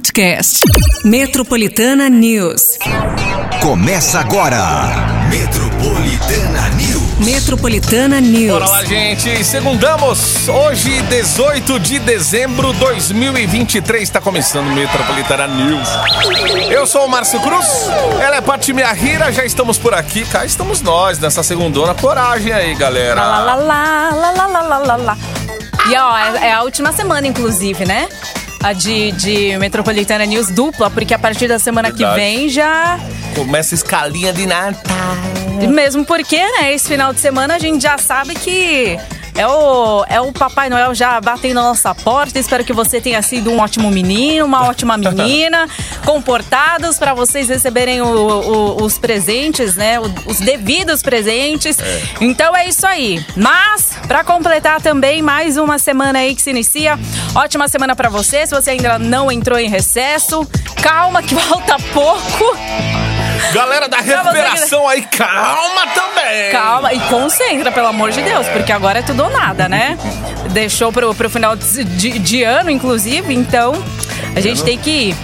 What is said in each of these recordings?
podcast. Metropolitana News. Começa agora. Metropolitana News. Metropolitana News. Bora lá, gente. Segundamos. Hoje, 18 de dezembro de 2023. Está começando Metropolitana News. Eu sou o Márcio Cruz. Ela é Paty Rira. Já estamos por aqui. Cá estamos nós nessa segundona. Coragem aí, galera. Lá, lá, lá, lá, lá, lá, lá, lá. E ó, é, é a última semana, inclusive, né? A de, de Metropolitana News dupla, porque a partir da semana que Verdade. vem já. Começa a escalinha de Natal. Mesmo porque, né, esse final de semana a gente já sabe que é o, é o Papai Noel já batendo na nossa porta. Espero que você tenha sido um ótimo menino, uma ótima menina, comportados para vocês receberem o- o- os presentes, né? o- os devidos presentes. Então é isso aí. Mas, para completar também mais uma semana aí que se inicia, ótima semana para você. Se você ainda não entrou em recesso, calma que falta pouco. Galera da recuperação aí, calma também. Calma e concentra, pelo amor de Deus, porque agora é tudo ou nada, né? Deixou pro, pro final de, de- de ano, inclusive, então a gente tem que ir.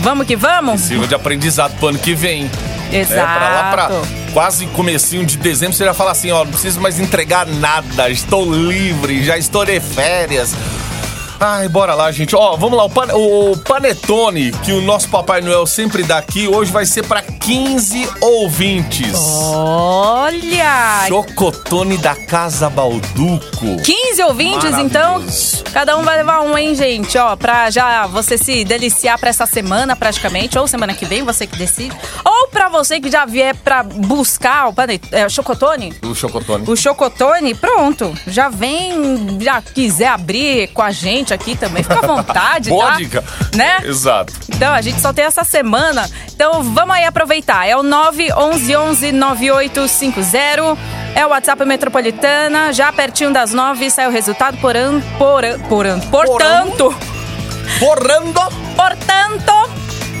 Vamos que vamos? Sirva de aprendizado pro ano que vem. Exato. É, pra lá pra quase comecinho de dezembro, você já fala assim, ó, não preciso mais entregar nada, estou livre, já estou de férias. Ai, bora lá, gente. Ó, vamos lá, o, pan- o panetone que o nosso Papai Noel sempre dá aqui, hoje vai ser pra 15 ouvintes. Olha! Chocotone da Casa Balduco. 15 ouvintes, então. Cada um vai levar um, hein, gente? Ó, pra já você se deliciar pra essa semana, praticamente. Ou semana que vem, você que decide. Ou pra você que já vier pra buscar o pane- é, chocotone. O Chocotone. O Chocotone, pronto. Já vem, já quiser abrir com a gente aqui também, fica à vontade, Boa tá? dica. Né? Exato. Então, a gente só tem essa semana. Então, vamos aí aproveitar. É o 911 9850. É o WhatsApp Metropolitana. Já pertinho das nove sai o resultado por an, por an, por an, portanto, Porrando. portanto,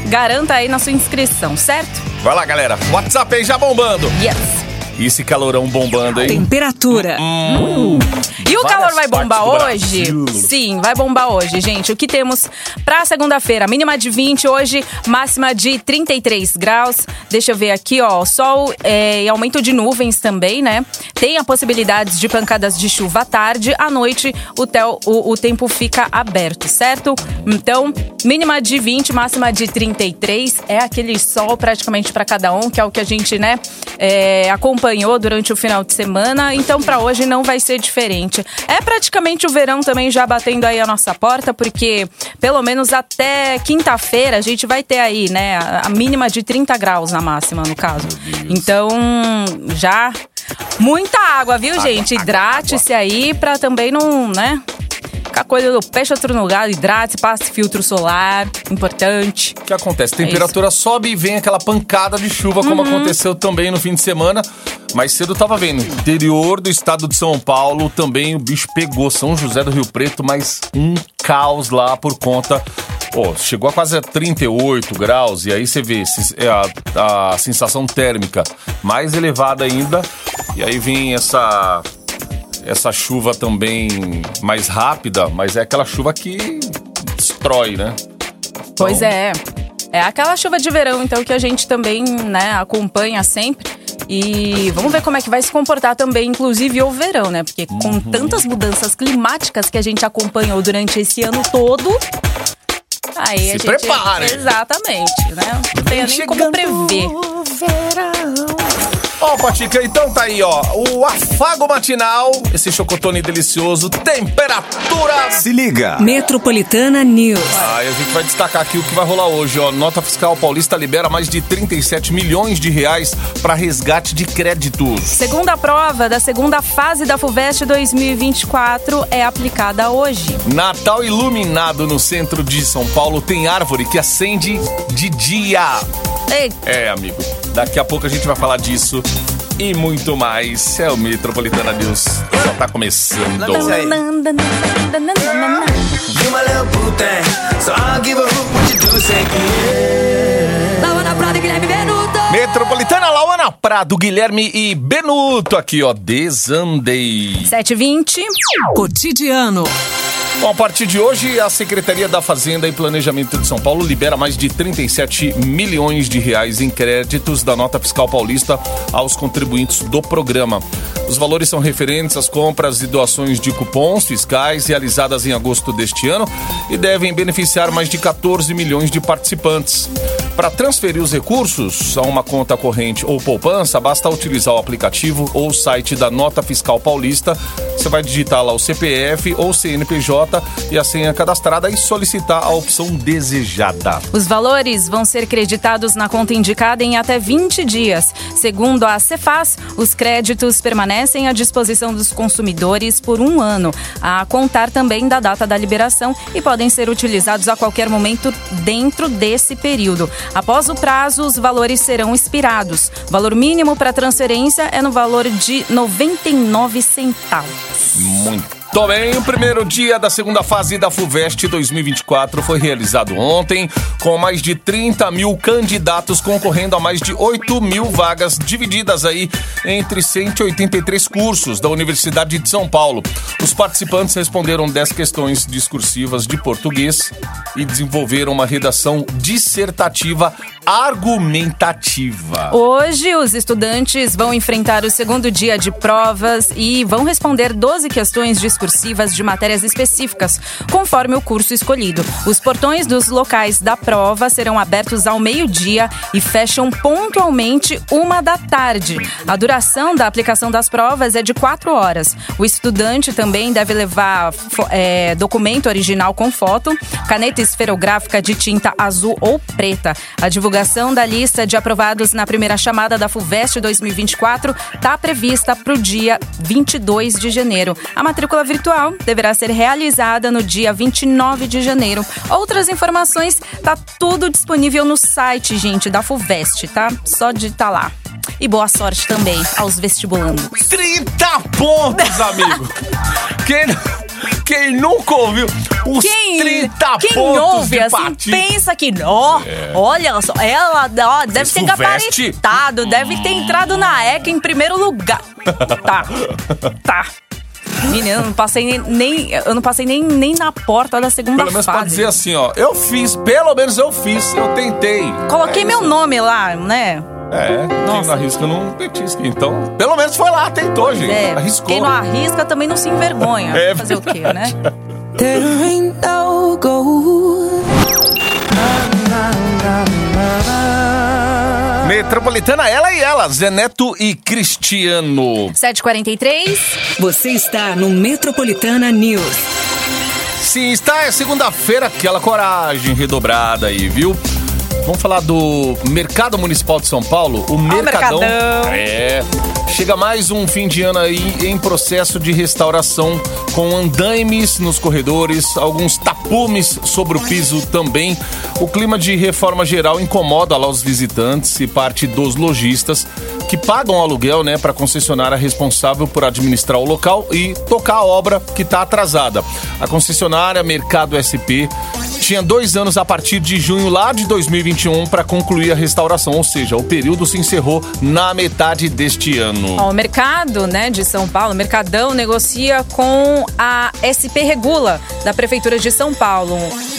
garanta aí na sua inscrição, certo? Vai lá, galera. WhatsApp aí já bombando. Yes. E esse calorão bombando aí. Temperatura. E o calor vai bombar hoje? Sim, vai bombar hoje, gente. O que temos pra segunda-feira? Mínima de 20 hoje, máxima de 33 graus. Deixa eu ver aqui, ó. Sol é, e aumento de nuvens também, né? Tem a possibilidade de pancadas de chuva à tarde. À noite, o, tel- o- o tempo fica aberto, certo? Então, mínima de 20, máxima de 33. É aquele sol praticamente pra cada um, que é o que a gente, né, é, acompanhou durante o final de semana. Então, pra hoje não vai ser diferente. É praticamente o verão também já batendo aí a nossa porta, porque pelo menos até quinta-feira a gente vai ter aí, né, a mínima de 30 graus na máxima, no caso. Então, já muita água, viu, gente? Hidrate-se aí pra também não, né? Ficar coisa do peixe outro lugar, hidrate, passe filtro solar, importante. O que acontece? A É temperatura sobe e vem aquela pancada de chuva, como Uhum. aconteceu também no fim de semana. Mais cedo tava vendo. Interior do estado de São Paulo também o bicho pegou. São José do Rio Preto, mas um caos lá por conta. Pô, chegou a quase a 38 graus, e aí você vê se- é a, a sensação térmica mais elevada ainda. E aí vem essa essa chuva também mais rápida, mas é aquela chuva que destrói, né? Pois Então- é. É aquela chuva de verão, então, que a gente também, né, acompanha sempre. E vamos ver como é que vai se comportar também, inclusive, o verão, né? Porque com Uhum. tantas mudanças climáticas que a gente acompanhou durante esse ano todo. Aí a Se gente. prepare. Exatamente, né? Não tem nem como prever. Ó, Patica, então tá aí, ó. O afago matinal, esse chocotone delicioso, temperatura. Se liga. Metropolitana News. Aí a gente vai destacar aqui o que vai rolar hoje, ó. Nota fiscal paulista libera mais de 37 milhões de reais para resgate de créditos. Segunda prova da segunda fase da FUVEST 2024 é aplicada hoje. Natal iluminado no centro de São Paulo tem árvore que acende de dia. Ei, É, amigo. Daqui a pouco a gente vai falar disso e muito mais. É o Metropolitana News. Só tá começando. Metropolitana Lauana Prado, Guilherme e Benuto. Aqui, ó, desandei. 7h20. Cotidiano. Bom, a partir de hoje, a Secretaria da Fazenda e Planejamento de São Paulo libera mais de 37 milhões de reais em créditos da nota fiscal paulista aos contribuintes do programa. Os valores são referentes às compras e doações de cupons fiscais realizadas em agosto deste ano e devem beneficiar mais de 14 milhões de participantes. Para transferir os recursos a uma conta corrente ou poupança, basta utilizar o aplicativo ou o site da Nota Fiscal Paulista. Você vai digitar lá o CPF ou CNPJ e a senha cadastrada e solicitar a opção desejada. Os valores vão ser creditados na conta indicada em até 20 dias. Segundo a Cefaz, os créditos permanecem à disposição dos consumidores por um ano, a contar também da data da liberação e podem ser utilizados a qualquer momento dentro desse período. Após o prazo, os valores serão expirados. O valor mínimo para transferência é no valor de 99 centavos. Muito bem, o primeiro dia da segunda fase da FUVEST 2024 foi realizado ontem, com mais de 30 mil candidatos concorrendo a mais de 8 mil vagas, divididas aí entre 183 cursos da Universidade de São Paulo. Os participantes responderam 10 questões discursivas de português e desenvolveram uma redação dissertativa argumentativa. Hoje, os estudantes vão enfrentar o segundo dia de provas e vão responder 12 questões discursivas de matérias específicas, conforme o curso escolhido. Os portões dos locais da prova serão abertos ao meio-dia e fecham pontualmente uma da tarde. A duração da aplicação das provas é de quatro horas. O estudante também deve levar é, documento original com foto, caneta esferográfica de tinta azul ou preta. A divulgação da lista de aprovados na primeira chamada da FUVEST 2024 está prevista para o dia 22 de janeiro. A matrícula virtual deverá ser realizada no dia 29 de janeiro. Outras informações tá tudo disponível no site, gente, da FUVEST, tá? Só digitar lá. E boa sorte também aos vestibulandos. 30 pontos, amigo! quem, quem nunca ouviu os Quem, 30 quem pontos ouve de assim pensa que, ó, olha só, ela ó, deve ter gabaritado, deve ter entrado na ECA em primeiro lugar. Tá, tá. Menina, eu não passei nem, nem- eu não passei nem, nem na porta da segunda Pelo menos fase. pode dizer assim, ó. Eu fiz, pelo menos eu fiz, eu tentei. Coloquei É meu nome lá, né? É, quem Nossa. não arrisca não petisca. Então, pelo menos foi lá, tentou, gente. É, Arriscou. quem não arrisca também não se envergonha. É Fazer o quê, né? There ain't no gold. Metropolitana, ela e ela, Zeneto e Cristiano. 7h43. Você está no Metropolitana News. Sim, está é segunda-feira, aquela coragem redobrada aí, viu? Vamos falar do Mercado Municipal de São Paulo, o Mercadão. Mercadão. É. Chega mais um fim de ano aí em processo de restauração, com andaimes nos corredores, alguns tapumes sobre o piso também. O clima de reforma geral incomoda lá os visitantes e parte dos lojistas que pagam aluguel, né, para concessionária responsável por administrar o local e tocar a obra que está atrasada. A concessionária Mercado SP tinha dois anos a partir de junho lá de 2021 para concluir a restauração, ou seja, o período se encerrou na metade deste ano. Ó, o mercado né, de São Paulo, o Mercadão, negocia com a SP Regula, da Prefeitura de São Paulo,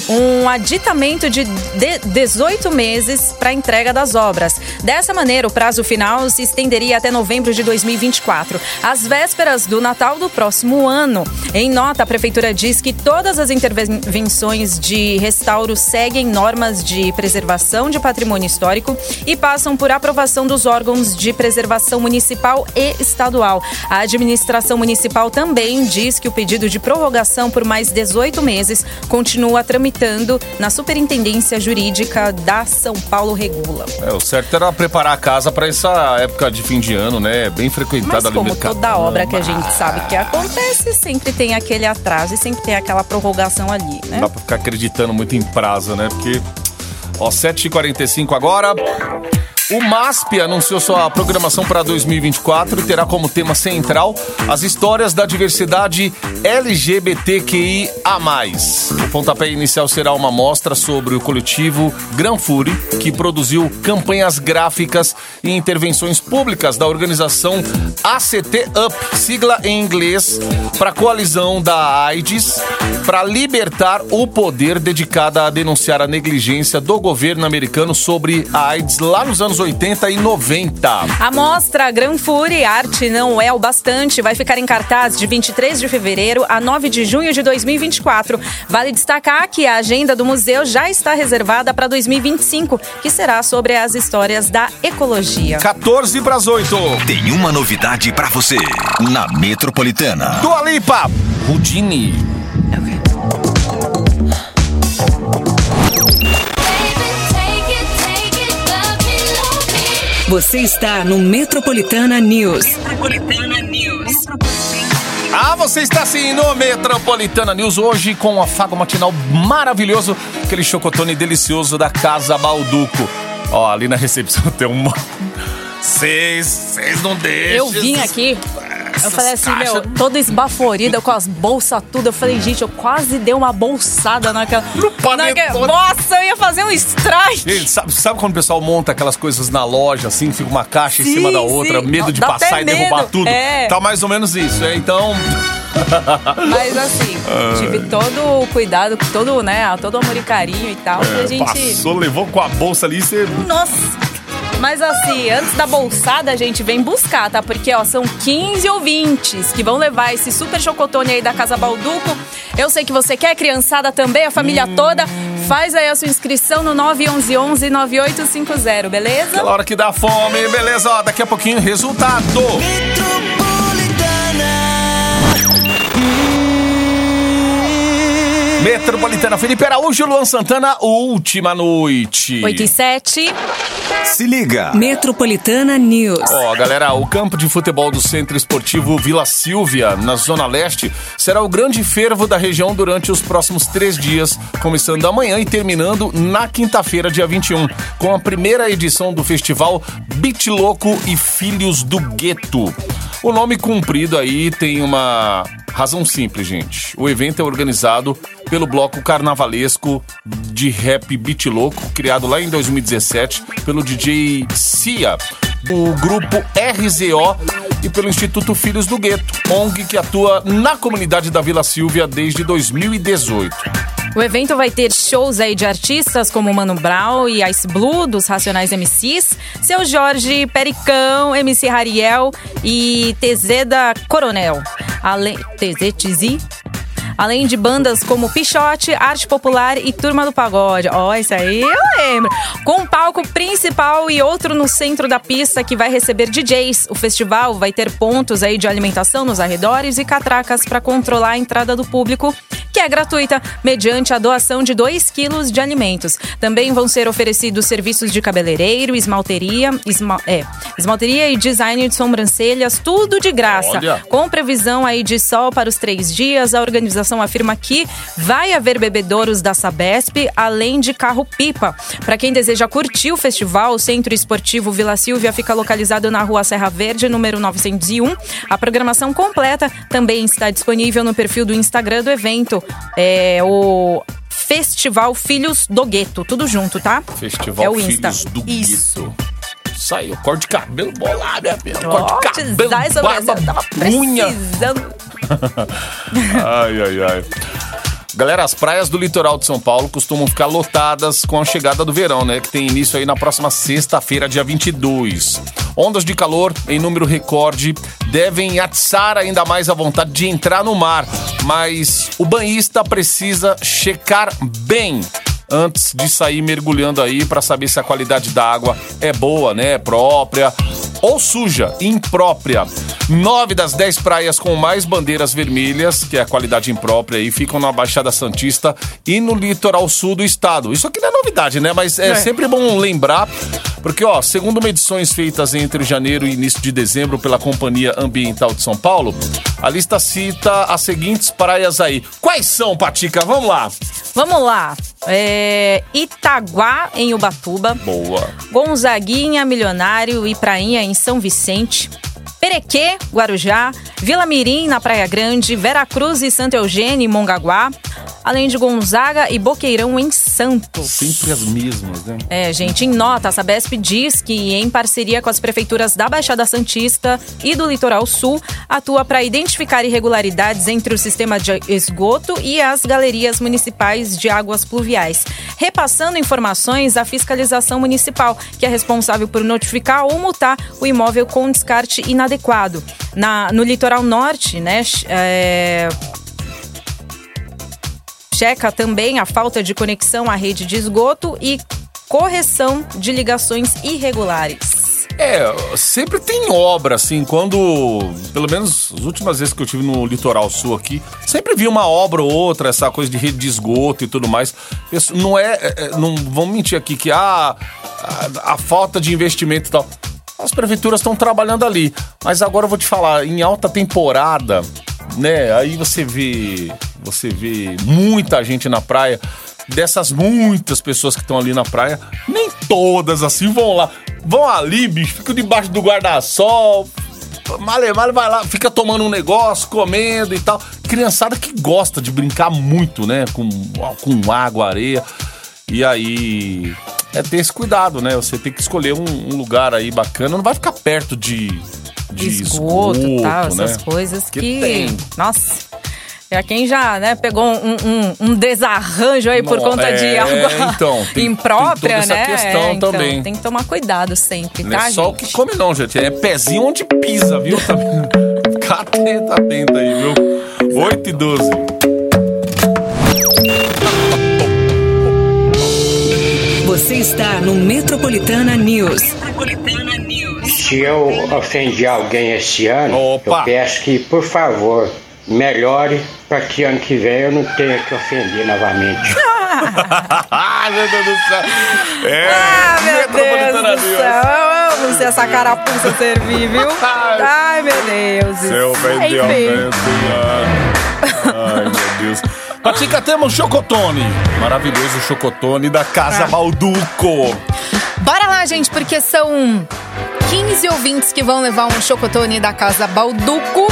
um aditamento de, de 18 meses para entrega das obras. Dessa maneira, o prazo final se estenderia até novembro de 2024, às vésperas do Natal do próximo ano. Em nota, a Prefeitura diz que todas as intervenções de restauro seguem normas de preservação de patrimônio histórico e passam por aprovação dos órgãos de preservação municipal e estadual. A administração municipal também diz que o pedido de prorrogação por mais 18 meses continua tramitando na Superintendência Jurídica da São Paulo Regula. É, o certo era preparar a casa para essa época de fim de ano, né? Bem Mas frequentada ali no como mercado. toda obra que a gente sabe que acontece, sempre tem aquele atraso e sempre tem aquela prorrogação ali, né? Não dá pra ficar acreditando muito em prazo, né? Porque, ó, 7h45 agora. O MASP anunciou sua programação para 2024 e terá como tema central as histórias da diversidade LGBTQIA+. O pontapé inicial será uma mostra sobre o coletivo Gran Fury, que produziu campanhas gráficas e intervenções públicas da organização ACT UP, sigla em inglês, para a coalizão da AIDS, para libertar o poder dedicada a denunciar a negligência do governo americano sobre a AIDS lá nos anos 80 e 90. A mostra Gran Fury Arte Não É o Bastante vai ficar em cartaz de 23 de fevereiro a 9 de junho de 2024. Vale destacar que a agenda do museu já está reservada para 2025, que será sobre as histórias da ecologia. 14 para as 8. Tem uma novidade pra você na Metropolitana. Dua Lipa, Rudini. Você está no Metropolitana News. Ah, você está sim no Metropolitana News hoje com um afago matinal maravilhoso, aquele chocotone delicioso da Casa Balduco. Ó, ali na recepção tem uma. Vocês, vocês não deixam. Eu vim aqui, eu falei assim, caixas- meu, toda esbaforida com as bolsas tudo. Eu falei, gente, eu quase dei uma bolsada naquela. No panetone. Nossa, eu ia fazer um strike. Gente, sabe, sabe quando o pessoal monta aquelas coisas na loja, assim, fica uma caixa em Sim, cima da outra, sim. medo de Dá passar e derrubar medo. tudo? É. Tá mais ou menos isso, é? Então. Mas assim, tive todo o cuidado, todo, né, todo o amor e carinho e tal. pra gente. Passou, levou com a bolsa ali, você. Nossa! Mas assim, antes da bolsada, a gente vem buscar, tá? Porque, ó, são 15 ouvintes que vão levar esse super chocotone aí da Casa Balduco. Eu sei que você quer, criançada também, a família toda. Faz aí a sua inscrição no 911-9850, beleza? Aquela hora que dá fome, beleza? Ó, daqui a pouquinho, resultado. Metropolitana Felipe Araújo, Luan Santana, última noite. 8 e 7. Se liga. Metropolitana News. Ó, galera, o campo de futebol do Centro Esportivo Vila Silvia, na Zona Leste, será o grande fervo da região durante os próximos três dias, começando amanhã e terminando na quinta-feira, dia 21, com a primeira edição do festival Beat Louco e Filhos do Gueto. O nome cumprido aí tem uma razão simples, gente. O evento é organizado pelo bloco carnavalesco de rap Beat Louco, criado lá em 2017 pelo DJ Cia, do grupo RZO e pelo Instituto Filhos do Gueto, ONG que atua na comunidade da Vila Silvia desde 2018. O evento vai ter shows aí de artistas como Mano Brown e Ice Blue, dos Racionais MCs, Seu Jorge, Pericão, MC Rariel e Tezeda Coronel. Além... TZ Tizi? Além de bandas como Pichote, Arte Popular e Turma do Pagode. Ó, isso aí eu lembro. Com um palco principal e outro no centro da pista que vai receber DJs. O festival vai ter pontos aí de alimentação nos arredores e catracas para controlar a entrada do público, que é gratuita, mediante a doação de 2 quilos de alimentos. Também vão ser oferecidos serviços de cabeleireiro, esmalteria, esma- é, esmalteria e design de sobrancelhas, tudo de graça. Olha. Com previsão aí de sol para os três dias, a organização afirma que vai haver bebedouros da Sabesp, além de carro-pipa. Para quem deseja curtir o festival, o Centro Esportivo Vila Silvia fica localizado na rua Serra Verde, número 901. A programação completa também está disponível no perfil do Instagram do evento. É o Festival Filhos do Gueto, tudo junto, tá? Festival é o Insta. Filhos do Isso. Gueto. Saiu, corte de cabelo bolado, minha filha. Corte de cabelo, barba, unha. Ai, ai, ai. Galera, as praias do litoral de São Paulo costumam ficar lotadas com a chegada do verão, né? Que tem início aí na próxima sexta-feira, dia 22. Ondas de calor em número recorde devem atiçar ainda mais a vontade de entrar no mar, mas o banhista precisa checar bem antes de sair mergulhando aí para saber se a qualidade da água é boa, né? Própria ou suja, imprópria. Nove das dez praias com mais bandeiras vermelhas, que é a qualidade imprópria, aí, ficam na Baixada Santista e no litoral sul do estado. Isso aqui não é novidade, né? Mas é, É. sempre bom lembrar, porque, ó, segundo medições feitas entre janeiro e início de dezembro pela Companhia Ambiental de São Paulo, a lista cita as seguintes praias aí. Quais são, Patica? Vamos lá. Vamos lá. É, Itaguá, em Ubatuba. Boa. Gonzaguinha, Milionário e Prainha, em São Vicente. Perequê, Guarujá. Vila Mirim, na Praia Grande. Vera Cruz e Santo Eugênio, em Mongaguá. Além de Gonzaga e Boqueirão, em Santos. Sempre as mesmas, né? É, gente, em nota, a Sabesp diz que, em parceria com as prefeituras da Baixada Santista e do Litoral Sul, atua para identificar irregularidades entre o sistema de esgoto e as galerias municipais de águas pluviais, repassando informações à fiscalização municipal, que é responsável por notificar ou multar o imóvel com descarte inadequado. Na, no litoral norte, né? É, checa também a falta de conexão à rede de esgoto e correção de ligações irregulares. É, sempre tem obra, assim, quando. Pelo menos as últimas vezes que eu tive no litoral sul aqui, sempre vi uma obra ou outra, essa coisa de rede de esgoto e tudo mais. Isso Não é. é, é, Não vamos mentir aqui que ah, a, a falta de investimento e tal. As prefeituras estão trabalhando ali. Mas agora eu vou te falar, em alta temporada, né? Aí você vê. Você vê muita gente na praia. Dessas muitas pessoas que estão ali na praia, nem todas assim vão lá. Vão ali, bicho, ficam debaixo do guarda-sol. Male, male, vai lá, fica tomando um negócio, comendo e tal. Criançada que gosta de brincar muito, né? Com, com água, areia. E aí. É ter esse cuidado, né? Você tem que escolher um, um lugar aí bacana. Não vai ficar perto de. De esgoto e tal, né? essas coisas Que que. tem. Nossa. É quem já, né, pegou um, um- um desarranjo aí por conta de é, água então, tem- imprópria, tem toda essa né? questão É, então, também. Tem que tomar cuidado sempre, Não tá, é só o gente? que come, não, gente. É pezinho onde pisa, viu? Tá... Fica atento, atento aí, viu? 8 e 12. Você está no Metropolitana News. Se eu ofendi alguém esse ano, Opa. eu peço que, por favor, melhore para que ano que vem eu não tenha que ofender novamente. Ai, meu Deus do céu. É, Ah, meu Deus do céu. Eu amo se essa carapuça servir, viu? Ai, meu Deus. Seu bem de. Ai, meu Deus. Patica, temos chocotone. Maravilhoso chocotone da Casa Ah. Balduco. Bora lá, gente, porque são 15 ouvintes que vão levar um chocotone da Casa Balduco.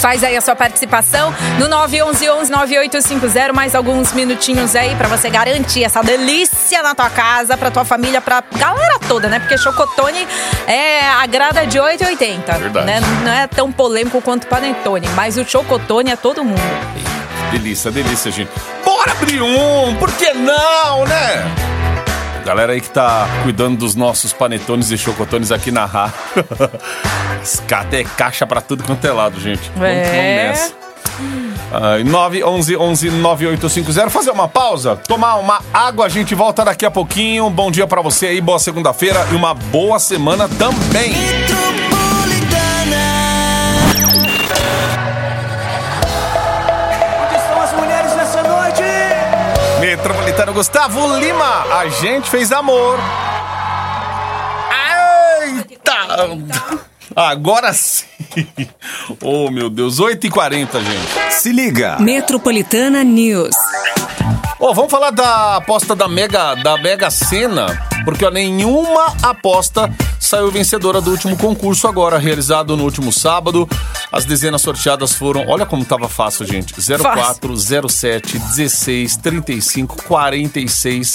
Faz aí a sua participação no 911-9850, mais alguns minutinhos aí pra você garantir essa delícia na tua casa, pra tua família, pra galera toda, né? Porque chocotone é agrada de 8,80. Verdade. Né? Não é tão polêmico quanto o panetone, mas o chocotone é todo mundo. Delícia, delícia, gente. Bora abrir um, por que não, né? Galera aí que tá cuidando dos nossos panetones e chocotones aqui na Rá. Até caixa pra tudo quanto é lado, gente. Vamos, É. vamos nessa. Ai, 911 11 9850. Fazer uma pausa, tomar uma água, a gente volta daqui a pouquinho. Bom dia pra você aí, boa segunda-feira e uma boa semana também. Metropolitano Gustavo Lima, a gente fez amor. Eita! Agora sim! Oh, meu Deus, 8h40, gente. Se liga. Metropolitana News. Ô, vamos falar da aposta da Mega, da Mega Sena, porque ó, nenhuma aposta saiu vencedora do último concurso agora, realizado no último sábado. As dezenas sorteadas foram, olha como tava fácil, gente. 04, 07, 16, 35, 46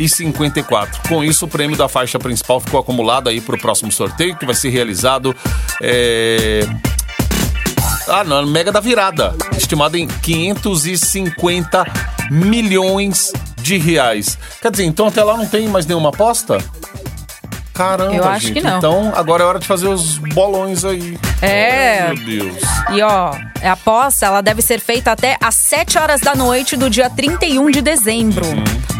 e 54. Com isso, o prêmio da faixa principal ficou acumulado aí para o próximo sorteio, que vai ser realizado é, ah, não, Mega da Virada, estimada em 550 milhões de reais. Quer dizer, então até lá não tem mais nenhuma aposta? Caramba, Eu acho gente. que não. Então agora é hora de fazer os bolões aí. É. Ai, meu Deus. E ó, a aposta ela deve ser feita até às 7 horas da noite do dia 31 de dezembro.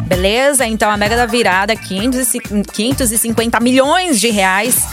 Beleza? Então a Mega da Virada, 500 550 milhões de reais.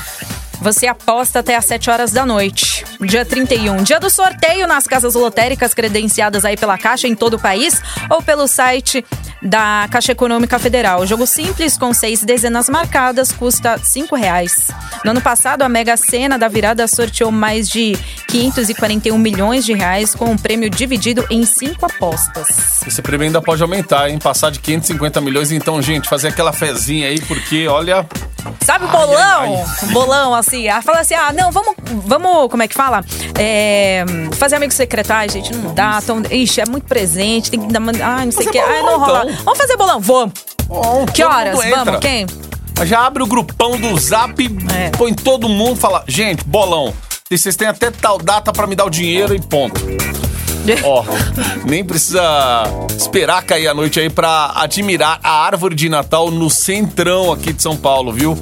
Você aposta até às 7 horas da noite. Dia 31. Dia do sorteio nas casas lotéricas credenciadas aí pela Caixa em todo o país ou pelo site da Caixa Econômica Federal. Jogo simples com seis dezenas marcadas custa cinco reais. No ano passado, a Mega Sena da virada sorteou mais de 541 milhões de reais com um prêmio dividido em cinco apostas. Esse prêmio ainda pode aumentar, hein? Passar de 550 milhões. Então, gente, fazer aquela fezinha aí, porque, olha... Sabe o bolão? Bolão, assim. Fala assim: ah, não, vamos, vamos, como é que fala? É, fazer amigo secreto. Ai, gente, não dá. Tão, ixi, é muito presente, tem que dar. Ai, não sei o que. Ai, não rola. Vamos fazer bolão? Vamos. Bom, Que horas? Vamos, quem? Já abre o grupão do Zap, É. põe todo mundo, fala, gente, bolão. E vocês têm até tal data pra me dar o dinheiro e ponto. Ó, nem precisa esperar cair a noite aí pra admirar a árvore de Natal no centrão aqui de São Paulo, viu?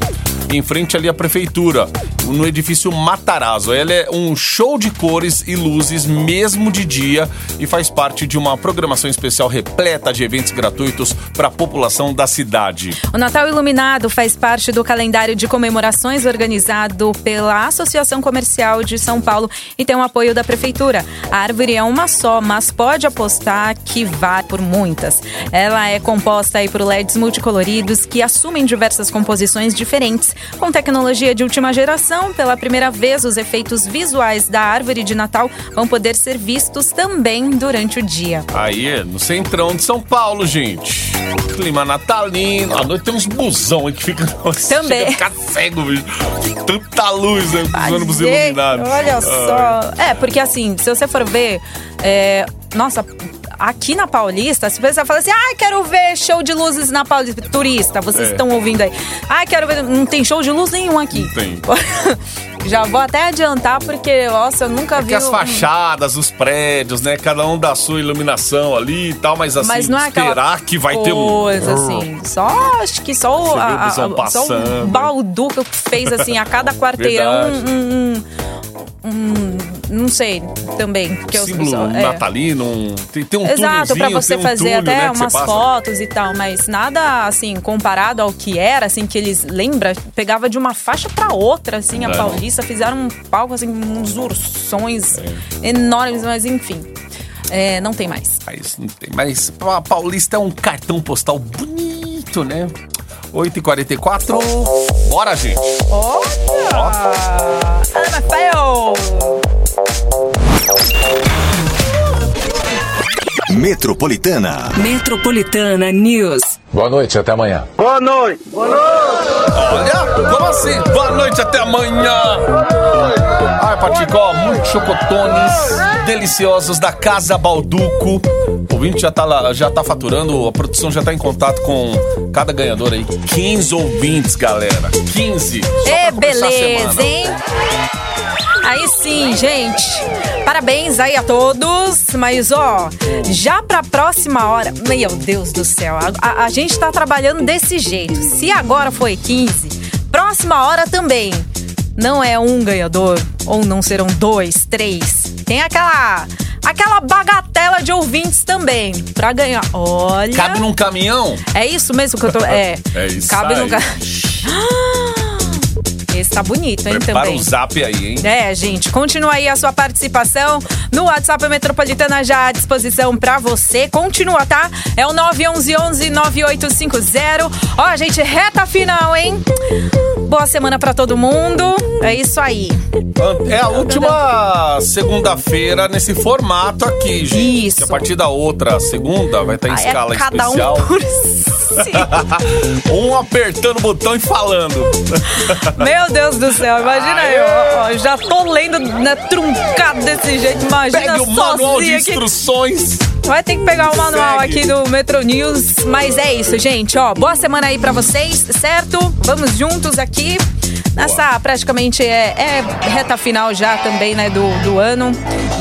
Em frente ali à prefeitura, no edifício Matarazzo. Ela é um show de cores e luzes, mesmo de dia, e faz parte de uma programação especial repleta de eventos gratuitos para a população da cidade. O Natal Iluminado faz parte do calendário de comemorações organizado pela Associação Comercial de São Paulo e tem o apoio da Prefeitura. A árvore é uma só, mas pode apostar que vai por muitas. Ela é composta aí por LEDs multicoloridos que assumem diversas composições diferentes. Com tecnologia de última geração, pela primeira vez, os efeitos visuais da árvore de Natal vão poder ser vistos também durante o dia. Aí, no centrão de São Paulo, gente. Clima natalino. À noite tem uns busão aí que fica. Nossa, Também. Chega a ficar cego, bicho. Tanta luz, né? Os ônibus iluminados. Olha só. É, porque assim, se você for ver. é, nossa, aqui na Paulista, se você fala assim, ah, quero ver show de luzes na Paulista. Turista, vocês É. estão ouvindo aí. Ah, quero ver. Não tem show de luz nenhum aqui. Não tem. Já vou até adiantar, porque, nossa, eu nunca vi. Que as um- fachadas, os prédios, né? Cada um dá a sua iluminação ali e tal, mas assim, Mas não é esperar que vai ter um. assim. Só acho que só a, a- só o. Balduca fez assim a cada quarteirão um, um- um- não sei também que eu símbolo só- é. natalino, um, tem, tem um Exato, pra você um fazer túnel, até né, umas fotos e tal, mas nada assim comparado ao que era, assim que eles lembra, pegava de uma faixa pra outra, assim, a É. Paulista fizeram um palco assim, uns ursões É. enormes, mas enfim, é, não tem mais. Mas não tem. Mas a Paulista é um cartão postal bonito, né? 8h44. Bora, gente! Olha! NFL! Metropolitana. Metropolitana News. Boa noite, até amanhã. Olha, como assim? Boa noite, até amanhã! Ai, Patico, ó, muitos chocotones deliciosos da Casa Balduco. O ouvinte já tá, lá, já tá faturando, a produção já tá em contato com cada ganhador aí. 15 ouvintes, galera. 15. Só É pra começar a beleza, semana. hein? Aí sim, gente. Parabéns aí a todos. Mas, ó, já pra próxima hora. Meu Deus do céu. A, a- gente tá trabalhando desse jeito. Se agora foi 15, próxima hora também. Não é um ganhador, ou não serão dois, três. Tem aquela. Aquela bagatela de ouvintes também. Pra ganhar. Olha. Cabe num caminhão? É isso mesmo que eu tô. É. É isso Cabe aí. no. ca- Esse tá bonito, hein, Prepara também. o zap aí, hein? É, gente, continua aí a sua participação no WhatsApp Metropolitana já à disposição pra você. Continua, tá? É o 911-9850. Ó, gente, reta final, hein? Boa semana pra todo mundo. É isso aí. É a última segunda-feira nesse formato aqui, gente. Isso. Que a partir da outra segunda vai estar em Ah, escala é cada especial. um por si. um apertando o botão e falando. Meu Deus do céu, imagina eu. ó, já tô lendo né, truncado desse jeito. Imagina Pegue o manual de sozinha aqui. instruções. Vai ter que pegar o manual Segue. aqui do Metro News. Mas é isso, gente. Ó, boa semana aí pra vocês, certo? Vamos juntos aqui. Nessa praticamente é, é reta final já também, né, do, do ano.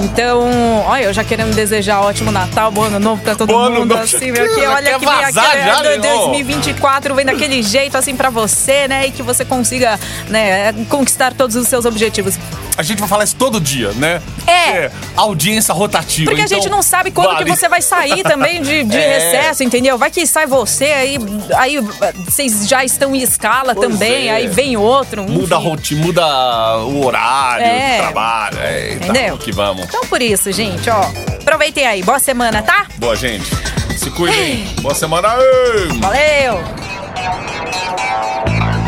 Então, olha, eu já querendo desejar ótimo Natal, bom ano novo pra todo Bom ano mundo. novo. Assim, meu, que olha que vem aquele já, ó? 2024 vem daquele jeito assim pra você, né? E que você consiga, né, conquistar todos os seus objetivos. A gente vai falar isso todo dia, né? É. audiência rotativa. Porque a então gente não sabe quando vale. que você vai sair também de, de É. recesso, entendeu? Vai que sai você, aí, aí vocês já estão em escala Pois também, é. aí vem outro. Muda a enfim. rotina, muda o horário É. de trabalho. É, tá, Entendeu? que vamos. Então por isso, gente, ó. Aproveitem aí. Boa semana, tá? Boa, gente. Se cuidem. Boa semana. Ei! Valeu!